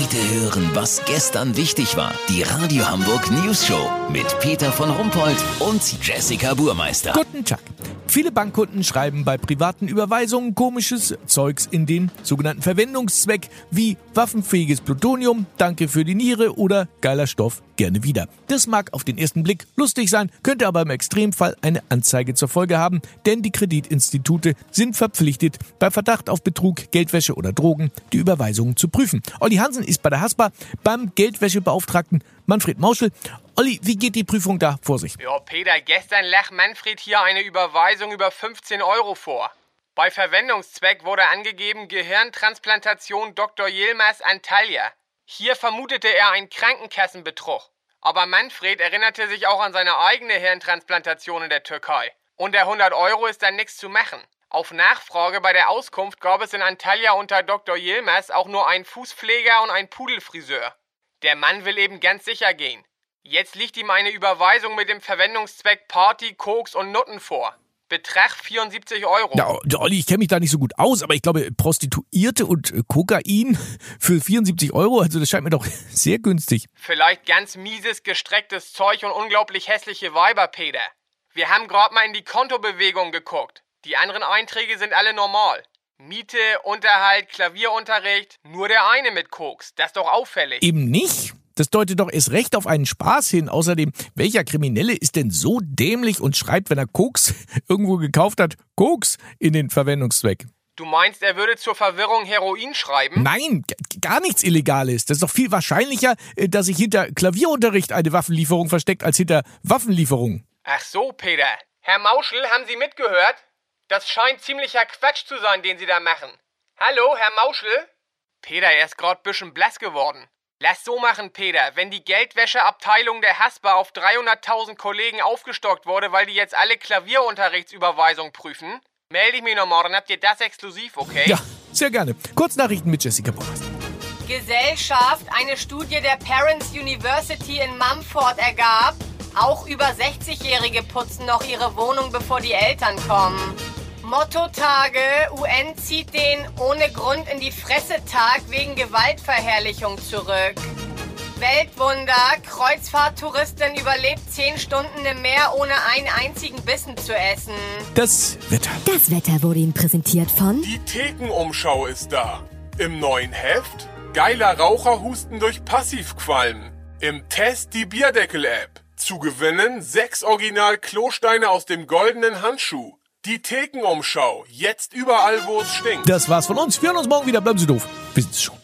Heute hören, was gestern wichtig war. Die Radio Hamburg News Show mit Peter von Rumpold und Jessica Burmeister. Guten Tag. Viele Bankkunden schreiben bei privaten Überweisungen komisches Zeugs in den sogenannten Verwendungszweck wie waffenfähiges Plutonium, danke für die Niere oder geiler Stoff, gerne wieder. Das mag auf den ersten Blick lustig sein, könnte aber im Extremfall eine Anzeige zur Folge haben, denn die Kreditinstitute sind verpflichtet, bei Verdacht auf Betrug, Geldwäsche oder Drogen die Überweisungen zu prüfen. Olli Hansen ist bei der Haspa beim Geldwäschebeauftragten Manfred Mauschel. Olli, wie geht die Prüfung da vor sich? Ja, Peter, gestern lag Manfred hier eine Überweisung über 15 Euro vor. Bei Verwendungszweck wurde angegeben Gehirntransplantation Dr. Yilmaz Antalya. Hier vermutete er einen Krankenkassenbetrug. Aber Manfred erinnerte sich auch an seine eigene Hirntransplantation in der Türkei. Und der 100 Euro ist dann nichts zu machen. Auf Nachfrage bei der Auskunft gab es in Antalya unter Dr. Yilmaz auch nur einen Fußpfleger und einen Pudelfriseur. Der Mann will eben ganz sicher gehen. Jetzt liegt ihm eine Überweisung mit dem Verwendungszweck Party, Koks und Nutten vor. Betrag 74 Euro. Ja, Olli, ich kenne mich da nicht so gut aus, aber ich glaube, Prostituierte und äh, Kokain für 74 Euro, also das scheint mir doch sehr günstig. Vielleicht ganz mieses, gestrecktes Zeug und unglaublich hässliche Weiber, Peter. Wir haben gerade mal in die Kontobewegung geguckt. Die anderen Einträge sind alle normal. Miete, Unterhalt, Klavierunterricht, nur der eine mit Koks. Das ist doch auffällig. Eben nicht. Das deutet doch erst recht auf einen Spaß hin. Außerdem, welcher Kriminelle ist denn so dämlich und schreibt, wenn er Koks irgendwo gekauft hat, Koks in den Verwendungszweck? Du meinst, er würde zur Verwirrung Heroin schreiben? Nein, gar nichts Illegales. Das ist doch viel wahrscheinlicher, äh, dass sich hinter Klavierunterricht eine Waffenlieferung versteckt, als hinter Waffenlieferung. Ach so, Peter. Herr Mauschel, haben Sie mitgehört? Das scheint ziemlicher Quatsch zu sein, den Sie da machen. Hallo, Herr Mauschel? Peter, er ist gerade bisschen blass geworden. Lass so machen, Peter. Wenn die Geldwäscheabteilung der Haspa auf 300.000 Kollegen aufgestockt wurde, weil die jetzt alle Klavierunterrichtsüberweisungen prüfen, melde ich mich noch morgen. Habt ihr das exklusiv, okay? Ja, sehr gerne. Kurznachrichten mit Jessica Boras. Gesellschaft, eine Studie der Parents University in Mumford ergab, auch über 60-Jährige putzen noch ihre Wohnung, bevor die Eltern kommen. Motto-Tage, UN zieht den ohne Grund in die Fresse Tag wegen Gewaltverherrlichung zurück. Weltwunder, Kreuzfahrttouristin überlebt 10 Stunden im Meer ohne einen einzigen Bissen zu essen. Das Wetter. Das Wetter wurde Ihnen präsentiert von Die Thekenumschau ist da. Im neuen Heft geiler Raucherhusten durch Passivqualm. Im Test die Bierdeckel-App. Zu gewinnen sechs Original Klosteine aus dem goldenen Handschuh. Die Thekenumschau. Jetzt überall, wo es stinkt. Das war's von uns. Wir hören uns morgen wieder. Bleiben Sie doof. Wir sind's schon.